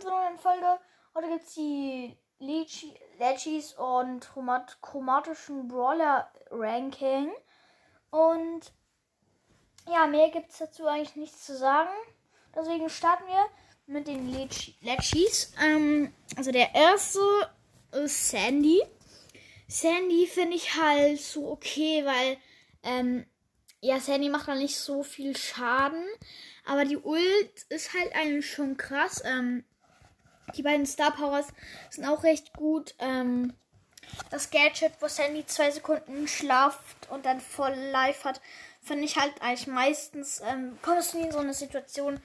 willkommen neuen Folge. Heute gibt es die Legis und chromatischen Brawler Ranking. Und ja, mehr gibt es dazu eigentlich nichts zu sagen. Deswegen starten wir mit den Legis. Ähm, also der erste ist Sandy. Sandy finde ich halt so okay, weil ähm, ja, Sandy macht da nicht so viel Schaden. Aber die Ult ist halt eigentlich schon krass. Ähm, die beiden Star Powers sind auch recht gut. Ähm, das Gadget, wo Sandy zwei Sekunden schlaft und dann voll live hat, finde ich halt eigentlich meistens, ähm, kommst du nie in so eine Situation,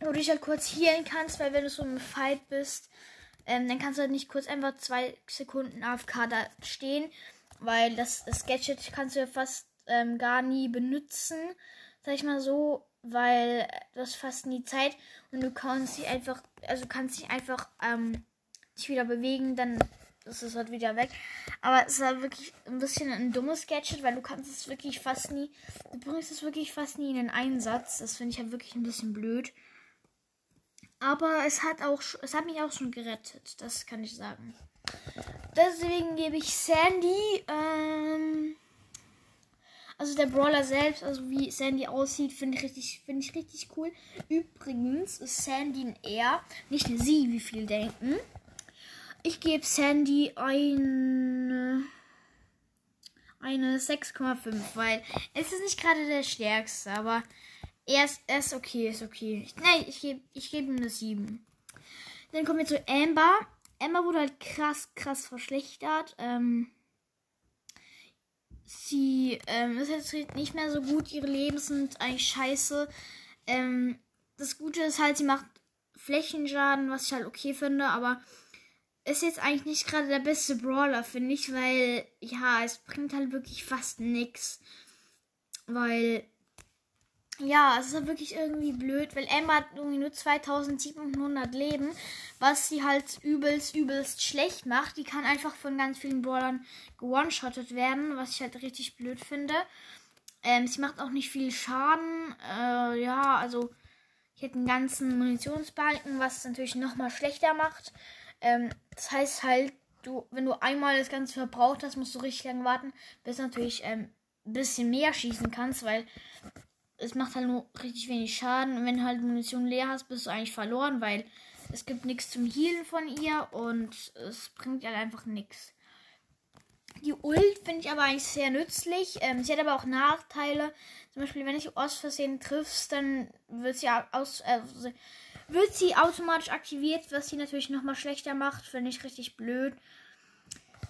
wo du dich halt kurz healen kannst, weil wenn du so im Fight bist, ähm, dann kannst du halt nicht kurz einfach zwei Sekunden AFK da stehen, weil das, das Gadget kannst du ja fast ähm, gar nie benutzen, sag ich mal so weil du hast fast nie Zeit und du kannst dich einfach, also kannst dich einfach ähm, dich wieder bewegen, dann ist es halt wieder weg. Aber es ist halt wirklich ein bisschen ein dummes Gadget, weil du kannst es wirklich fast nie, du bringst es wirklich fast nie in den Einsatz. Das finde ich halt wirklich ein bisschen blöd. Aber es hat auch, es hat mich auch schon gerettet, das kann ich sagen. Deswegen gebe ich Sandy, ähm, also der Brawler selbst, also wie Sandy aussieht, finde ich richtig, finde ich richtig cool. Übrigens ist Sandy ein R, nicht eine Sie, wie viele denken. Ich gebe Sandy eine eine 6,5, weil es ist nicht gerade der stärkste, aber er ist, er ist okay, ist okay. Nein, ich gebe ich geb ihm eine 7. Dann kommen wir zu Amber. Amber wurde halt krass, krass verschlechtert. Ähm, sie ähm, ist jetzt nicht mehr so gut. Ihre Leben sind eigentlich scheiße. Ähm, das Gute ist halt, sie macht Flächenschaden, was ich halt okay finde, aber ist jetzt eigentlich nicht gerade der beste Brawler, finde ich, weil ja, es bringt halt wirklich fast nichts. Weil ja, es ist wirklich irgendwie blöd, weil Emma hat irgendwie nur 2700 Leben, was sie halt übelst, übelst schlecht macht. Die kann einfach von ganz vielen Brawlern gewone-shottet werden, was ich halt richtig blöd finde. Ähm, sie macht auch nicht viel Schaden. Äh, ja, also ich hätte einen ganzen Munitionsbalken, was es natürlich nochmal schlechter macht. Ähm, das heißt halt, du, wenn du einmal das Ganze verbraucht hast, musst du richtig lange warten, bis natürlich ähm, ein bisschen mehr schießen kannst, weil es macht halt nur richtig wenig Schaden. Und wenn du halt Munition leer hast, bist du eigentlich verloren, weil es gibt nichts zum Healen von ihr und es bringt halt einfach nichts. Die Ult finde ich aber eigentlich sehr nützlich. Ähm, sie hat aber auch Nachteile. Zum Beispiel, wenn ich aus Versehen triffst, dann wird sie, aus, äh, wird sie automatisch aktiviert, was sie natürlich nochmal schlechter macht. Finde ich richtig blöd.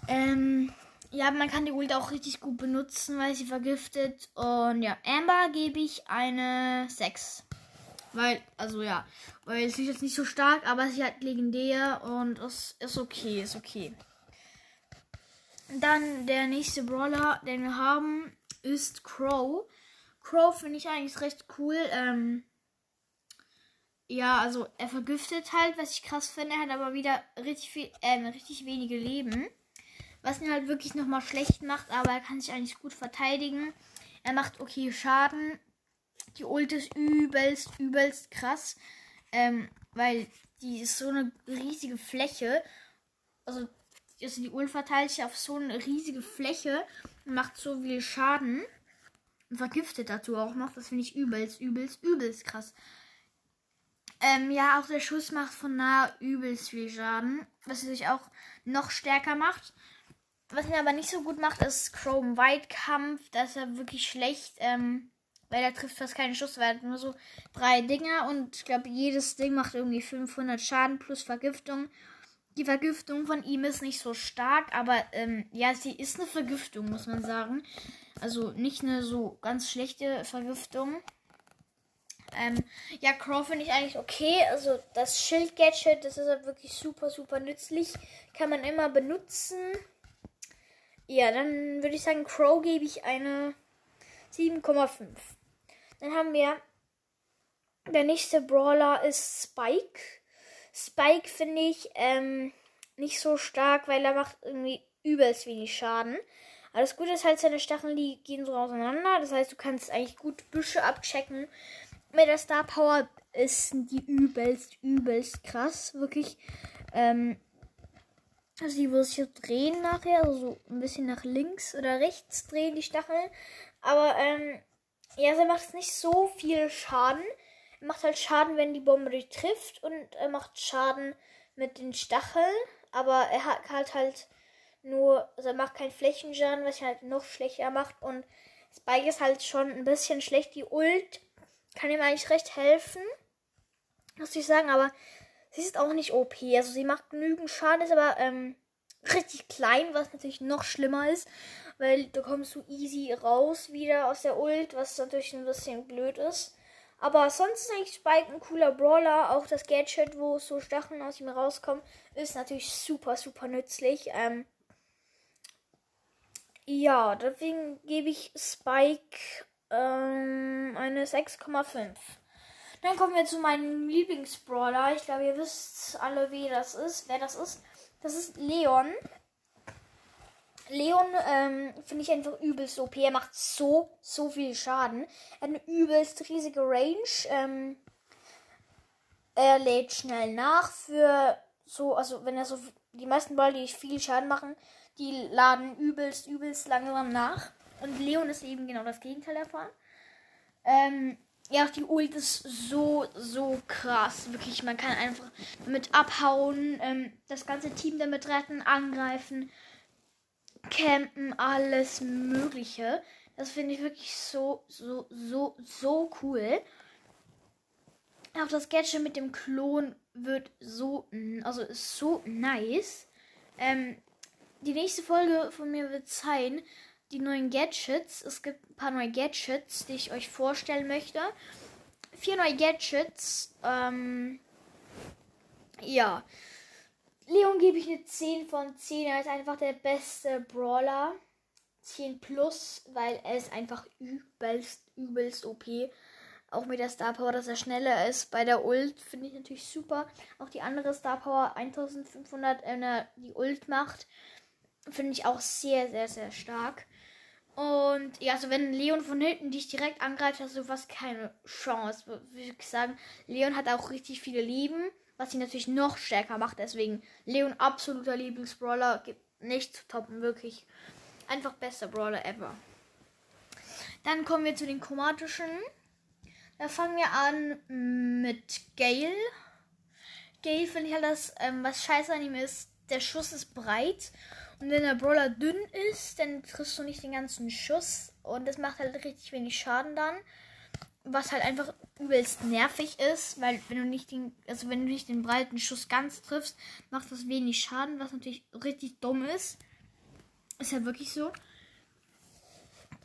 Ähm, ja, man kann die Ult auch richtig gut benutzen, weil sie vergiftet. Und ja, Amber gebe ich eine 6. Weil, also ja, weil sie ist jetzt nicht so stark, aber sie hat legendär und es ist okay, ist okay. Dann der nächste Brawler, den wir haben, ist Crow. Crow finde ich eigentlich recht cool. Ähm, ja, also er vergiftet halt, was ich krass finde. Er hat aber wieder richtig viel, äh, richtig wenige Leben. Was ihn halt wirklich nochmal schlecht macht, aber er kann sich eigentlich gut verteidigen. Er macht okay Schaden. Die Ult ist übelst, übelst krass. Ähm, weil die ist so eine riesige Fläche. Also, also die Ult verteilt sich auf so eine riesige Fläche und macht so viel Schaden. Und vergiftet dazu auch noch. Das finde ich übelst, übelst, übelst krass. Ähm, ja, auch der Schuss macht von nah übelst viel Schaden. Was sich auch noch stärker macht. Was ihn aber nicht so gut macht, ist Chrome White Kampf. Das ist ja wirklich schlecht, ähm, weil er trifft fast keinen Schuss, weil er hat nur so drei Dinger und ich glaube, jedes Ding macht irgendwie 500 Schaden plus Vergiftung. Die Vergiftung von ihm ist nicht so stark, aber ähm, ja, sie ist eine Vergiftung, muss man sagen. Also nicht eine so ganz schlechte Vergiftung. Ähm, ja, Crow finde ich eigentlich okay. Also das Schild-Gadget, das ist halt wirklich super, super nützlich. Kann man immer benutzen. Ja, dann würde ich sagen, Crow gebe ich eine 7,5. Dann haben wir der nächste Brawler ist Spike. Spike finde ich ähm, nicht so stark, weil er macht irgendwie übelst wenig Schaden. Aber das Gute ist halt, seine Stacheln die gehen so auseinander. Das heißt, du kannst eigentlich gut Büsche abchecken. Mit der Star Power ist die übelst, übelst krass. Wirklich. Ähm, also die muss sich drehen nachher, also so ein bisschen nach links oder rechts drehen die Stacheln. Aber ähm, ja, sie macht nicht so viel Schaden. Er macht halt Schaden, wenn die Bombe dich trifft und er macht Schaden mit den Stacheln. Aber er hat halt halt nur, also er macht keinen Flächenschaden, was ihn halt noch schlechter macht. Und Spike ist halt schon ein bisschen schlecht. Die Ult kann ihm eigentlich recht helfen, muss ich sagen, aber sie ist auch nicht OP. Also sie macht genügend Schaden, ist aber ähm, richtig klein, was natürlich noch schlimmer ist, weil da kommst du easy raus wieder aus der Ult, was natürlich ein bisschen blöd ist. Aber sonst ist eigentlich Spike ein cooler Brawler. Auch das Gadget, wo so Stacheln aus ihm rauskommen, ist natürlich super, super nützlich. Ähm, ja, deswegen gebe ich Spike ähm, eine 6,5. Dann kommen wir zu meinem Lieblingsbrawler. Ich glaube, ihr wisst alle, wie das ist, wer das ist. Das ist Leon. Leon ähm, finde ich einfach übelst OP. Er macht so, so viel Schaden. Er hat eine übelst riesige Range. Ähm, er lädt schnell nach für so, also wenn er so, die meisten Ball, die viel Schaden machen, die laden übelst, übelst langsam nach. Und Leon ist eben genau das Gegenteil davon. Ähm, ja, die Ult ist so, so krass. Wirklich, man kann einfach damit abhauen, ähm, das ganze Team damit retten, angreifen, campen, alles Mögliche. Das finde ich wirklich so, so, so, so cool. Auch das Gadget mit dem Klon wird so, also ist so nice. Ähm, die nächste Folge von mir wird sein, die neuen Gadgets. Es gibt ein paar neue Gadgets, die ich euch vorstellen möchte. Vier neue Gadgets. Ähm, ja. Leon gebe ich eine 10 von 10. Er ist einfach der beste Brawler. 10 plus, weil er ist einfach übelst, übelst OP. Auch mit der Star Power, dass er schneller ist. Bei der Ult finde ich natürlich super. Auch die andere Star Power 1500, wenn er die Ult macht, finde ich auch sehr, sehr, sehr stark. Und ja, also wenn Leon von hinten dich direkt angreift, hast du fast keine Chance. Würde ich sagen, Leon hat auch richtig viele Leben, was ihn natürlich noch stärker macht. Deswegen Leon absoluter Lieblingsbrawler, gibt nicht zu toppen, wirklich. Einfach bester Brawler ever. Dann kommen wir zu den chromatischen. Da fangen wir an mit Gale. Gale finde ich halt das, ähm, was scheiße an ihm ist, der Schuss ist breit und wenn der Brawler dünn ist, dann triffst du nicht den ganzen Schuss. Und das macht halt richtig wenig Schaden dann. Was halt einfach übelst nervig ist, weil wenn du nicht den, also wenn du nicht den breiten Schuss ganz triffst, macht das wenig Schaden, was natürlich richtig dumm ist. Ist ja wirklich so.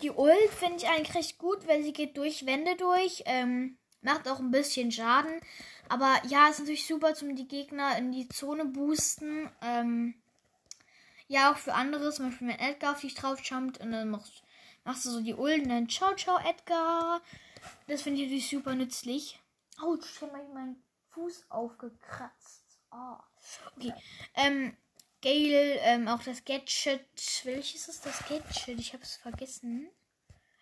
Die Ult finde ich eigentlich recht gut, weil sie geht durch Wände durch. Ähm, macht auch ein bisschen Schaden. Aber ja, ist natürlich super zum die Gegner in die Zone boosten. Ähm, ja, auch für andere, zum Beispiel wenn Edgar auf dich drauf jumpt und dann machst, machst du so die Ulden, dann ciao, ciao, Edgar. Das finde ich natürlich super nützlich. Oh, ich habe meinen Fuß aufgekratzt. Oh. Okay. Ähm, Gale, ähm, auch das Gadget. Welches ist das Gadget? Ich habe es vergessen.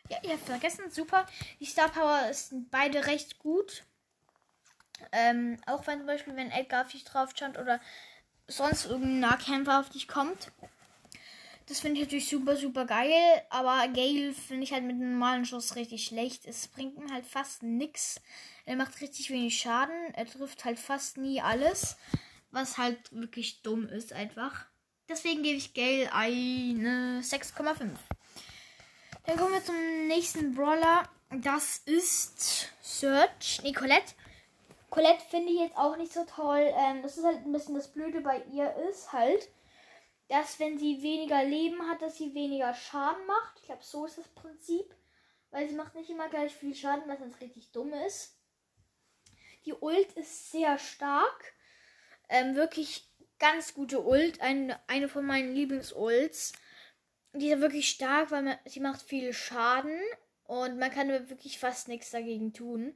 Ja, ihr habt vergessen. Super. Die Star Power sind beide recht gut. Ähm, auch wenn zum Beispiel, wenn Edgar auf dich drauf jumpt oder sonst irgendein Nahkämpfer auf dich kommt. Das finde ich natürlich super, super geil. Aber Gale finde ich halt mit einem normalen Schuss richtig schlecht. Es bringt ihm halt fast nichts. Er macht richtig wenig Schaden. Er trifft halt fast nie alles. Was halt wirklich dumm ist einfach. Deswegen gebe ich Gale eine 6,5. Dann kommen wir zum nächsten Brawler. Das ist Search. Nicolette. Colette finde ich jetzt auch nicht so toll. Ähm, das ist halt ein bisschen das Blöde bei ihr ist halt, dass wenn sie weniger Leben hat, dass sie weniger Schaden macht. Ich glaube, so ist das Prinzip. Weil sie macht nicht immer gleich viel Schaden, was jetzt richtig dumm ist. Die Ult ist sehr stark. Ähm, wirklich ganz gute Ult. Ein, eine von meinen Lieblings-Ults. Die ist wirklich stark, weil man, sie macht viel Schaden. Und man kann wirklich fast nichts dagegen tun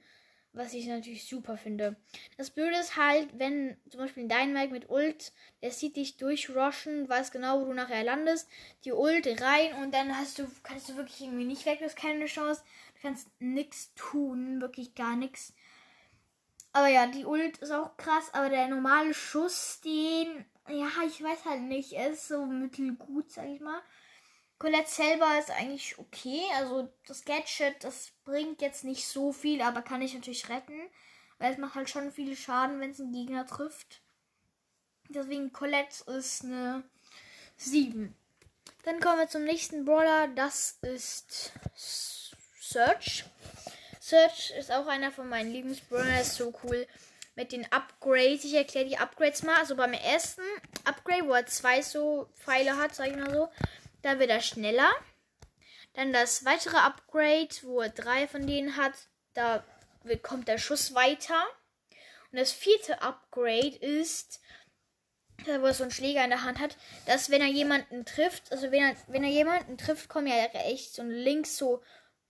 was ich natürlich super finde. Das Blöde ist halt, wenn zum Beispiel ein Dynamite mit Ult, der sieht dich durchrushen, weiß genau, wo du nachher landest, die Ult rein und dann hast du, kannst du wirklich irgendwie nicht weg, du hast keine Chance, du kannst nichts tun, wirklich gar nichts. Aber ja, die Ult ist auch krass, aber der normale Schuss, den, ja, ich weiß halt nicht, ist so mittelgut, sag ich mal. Colette selber ist eigentlich okay. Also das Gadget, das bringt jetzt nicht so viel, aber kann ich natürlich retten. Weil es macht halt schon viel Schaden, wenn es einen Gegner trifft. Deswegen Colette ist eine 7. Dann kommen wir zum nächsten Brawler. Das ist Search. Search ist auch einer von meinen Lieblingsbrawlern. Ist so cool mit den Upgrades. Ich erkläre die Upgrades mal. Also beim ersten Upgrade, wo er zwei so Pfeile hat, sag ich mal so, da wird er schneller. Dann das weitere Upgrade, wo er drei von denen hat, da kommt der Schuss weiter. Und das vierte Upgrade ist, wo er so einen Schläger in der Hand hat, dass wenn er jemanden trifft, also wenn er, wenn er jemanden trifft, kommen ja rechts und links so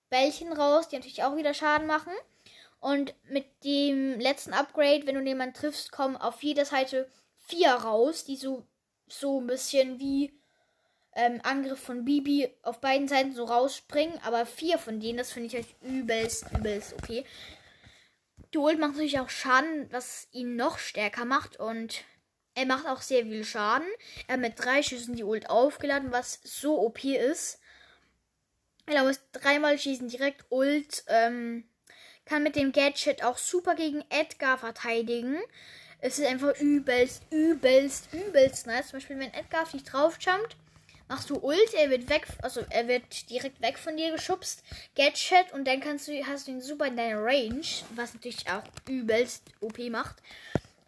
Bällchen raus, die natürlich auch wieder Schaden machen. Und mit dem letzten Upgrade, wenn du jemanden triffst, kommen auf jeder Seite vier raus, die so, so ein bisschen wie ähm, Angriff von Bibi auf beiden Seiten so rausspringen. Aber vier von denen, das finde ich halt übelst, übelst okay. Die Ult macht natürlich auch Schaden, was ihn noch stärker macht. Und er macht auch sehr viel Schaden. Er hat mit drei Schüssen die Ult aufgeladen, was so OP ist. Er muss dreimal schießen, direkt Ult. Ähm, kann mit dem Gadget auch super gegen Edgar verteidigen. Es ist einfach übelst, übelst, übelst nice. Zum Beispiel, wenn Edgar auf dich draufjumpt, machst du Ult, er wird weg, also er wird direkt weg von dir geschubst, Gadget und dann kannst du, hast du ihn super in deiner Range, was natürlich auch übelst OP macht.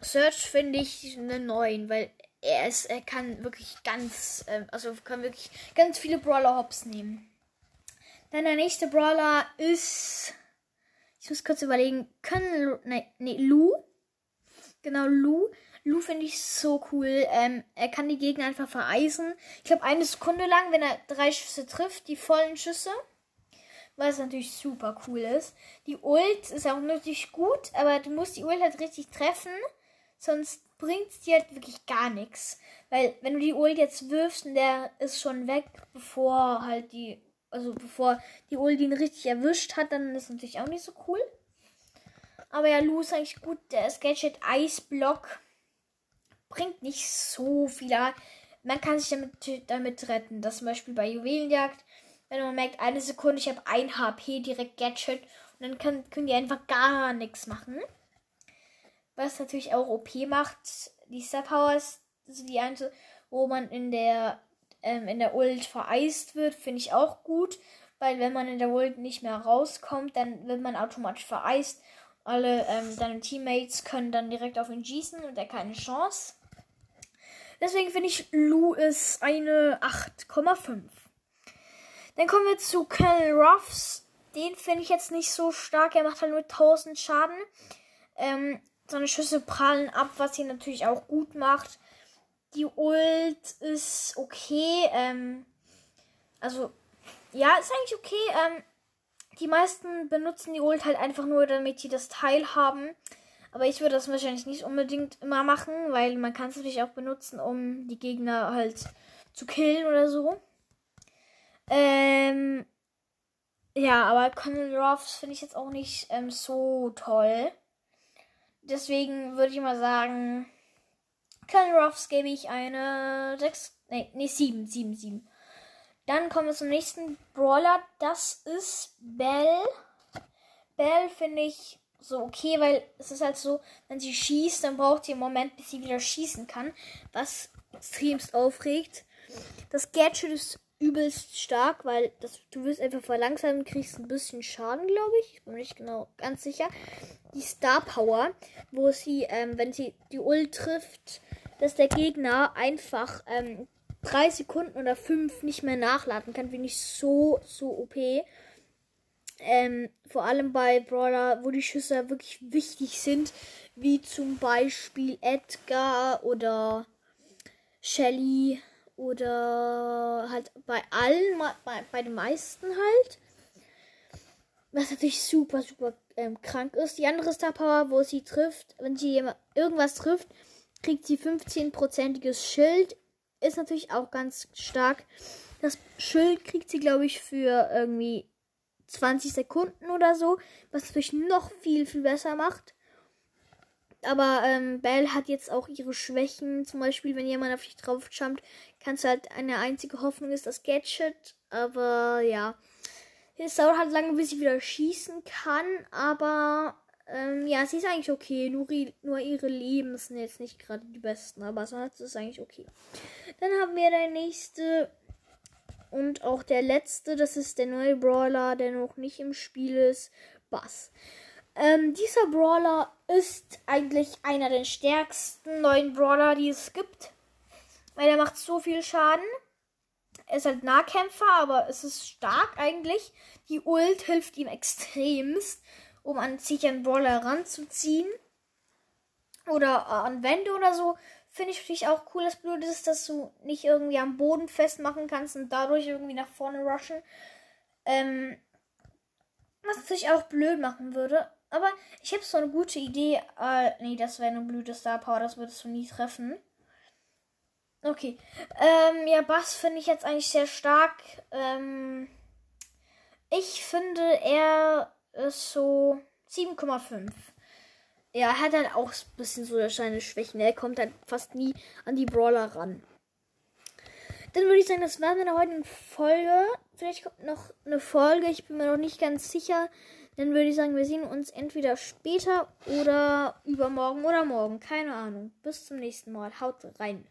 Search finde ich eine 9, weil er ist, er kann wirklich ganz, äh, also kann wirklich ganz viele Brawler Hops nehmen. Dann der nächste Brawler ist, ich muss kurz überlegen, können, ne, nee, Lu. Genau, Lu. Lu finde ich so cool. Ähm, er kann die Gegner einfach vereisen. Ich glaube, eine Sekunde lang, wenn er drei Schüsse trifft, die vollen Schüsse. Was natürlich super cool ist. Die Ult ist auch natürlich gut, aber du musst die Ult halt richtig treffen. Sonst bringt es dir halt wirklich gar nichts. Weil, wenn du die Ult jetzt wirfst und der ist schon weg, bevor halt die. Also bevor die Ult ihn richtig erwischt hat, dann ist es natürlich auch nicht so cool. Aber ja, Lu ist eigentlich gut. Der Sketchet Eisblock bringt nicht so viel. Man kann sich damit, damit retten. Das zum Beispiel bei Juwelenjagd, wenn man merkt, eine Sekunde, ich habe ein HP, direkt Gadget. Und dann kann, können die einfach gar nichts machen. Was natürlich auch OP macht, die Star Powers, also die eine, wo man in der, ähm, in der Ult vereist wird, finde ich auch gut. Weil wenn man in der Ult nicht mehr rauskommt, dann wird man automatisch vereist. Alle ähm, deine Teammates können dann direkt auf ihn schießen und er keine Chance. Deswegen finde ich Lu ist eine 8,5. Dann kommen wir zu Kel Ruffs. Den finde ich jetzt nicht so stark. Er macht halt nur 1000 Schaden. Ähm, seine Schüsse prallen ab, was ihn natürlich auch gut macht. Die Ult ist okay. Ähm, also, ja, ist eigentlich okay. Ähm, die meisten benutzen die Ult halt einfach nur, damit sie das Teil haben. Aber ich würde das wahrscheinlich nicht unbedingt immer machen, weil man kann es natürlich auch benutzen, um die Gegner halt zu killen oder so. Ähm, ja, aber Colonel Ruffs finde ich jetzt auch nicht ähm, so toll. Deswegen würde ich mal sagen, Colonel Ruffs gebe ich eine 6, nee, nee, 7, 7, 7. Dann kommen wir zum nächsten Brawler. Das ist Bell. Bell finde ich so okay, weil es ist halt so, wenn sie schießt, dann braucht sie einen Moment, bis sie wieder schießen kann, was extremst aufregt. Das Gadget ist übelst stark, weil das, du wirst einfach verlangsamen, kriegst ein bisschen Schaden, glaube ich. Ich bin nicht genau ganz sicher. Die Star Power, wo sie, ähm, wenn sie die Ult trifft, dass der Gegner einfach ähm, drei Sekunden oder fünf nicht mehr nachladen kann, finde ich so, so OP. Ähm, vor allem bei Brawler, wo die Schüsse wirklich wichtig sind, wie zum Beispiel Edgar oder Shelly oder halt bei allen, bei, bei den meisten halt. Was natürlich super, super ähm, krank ist. Die andere Star Power, wo sie trifft, wenn sie irgendwas trifft, kriegt sie 15-prozentiges Schild. Ist natürlich auch ganz stark. Das Schild kriegt sie, glaube ich, für irgendwie 20 Sekunden oder so, was natürlich noch viel, viel besser macht. aber ähm, Belle hat jetzt auch ihre Schwächen. Zum Beispiel, wenn jemand auf dich drauf jumpt, kannst du halt eine einzige Hoffnung ist das Gadget. Aber ja. Es dauert halt lange, bis sie wieder schießen kann. Aber ähm, ja, sie ist eigentlich okay. Nur, nur ihre Leben sind jetzt nicht gerade die besten. Aber sonst ist es eigentlich okay. Dann haben wir der nächste und auch der letzte. Das ist der neue Brawler, der noch nicht im Spiel ist. Bass. Ähm, dieser Brawler ist eigentlich einer der stärksten neuen Brawler, die es gibt. Weil er macht so viel Schaden. Er ist halt Nahkämpfer, aber es ist stark eigentlich. Die Ult hilft ihm extremst, um an sich einen Brawler ranzuziehen. Oder an Wände oder so. Finde ich natürlich auch cool, das Blöde ist, dass du nicht irgendwie am Boden festmachen kannst und dadurch irgendwie nach vorne rushen. Ähm, was natürlich auch blöd machen würde. Aber ich habe so eine gute Idee. Äh, nee, das wäre eine blöde Star Power, das würdest du nie treffen. Okay. Ähm, ja, Bass finde ich jetzt eigentlich sehr stark. Ähm, ich finde, er ist so 7,5. Ja, er hat halt auch ein bisschen so seine Schwächen. Er kommt halt fast nie an die Brawler ran. Dann würde ich sagen, das war meine heutigen Folge. Vielleicht kommt noch eine Folge, ich bin mir noch nicht ganz sicher. Dann würde ich sagen, wir sehen uns entweder später oder übermorgen oder morgen. Keine Ahnung. Bis zum nächsten Mal. Haut rein.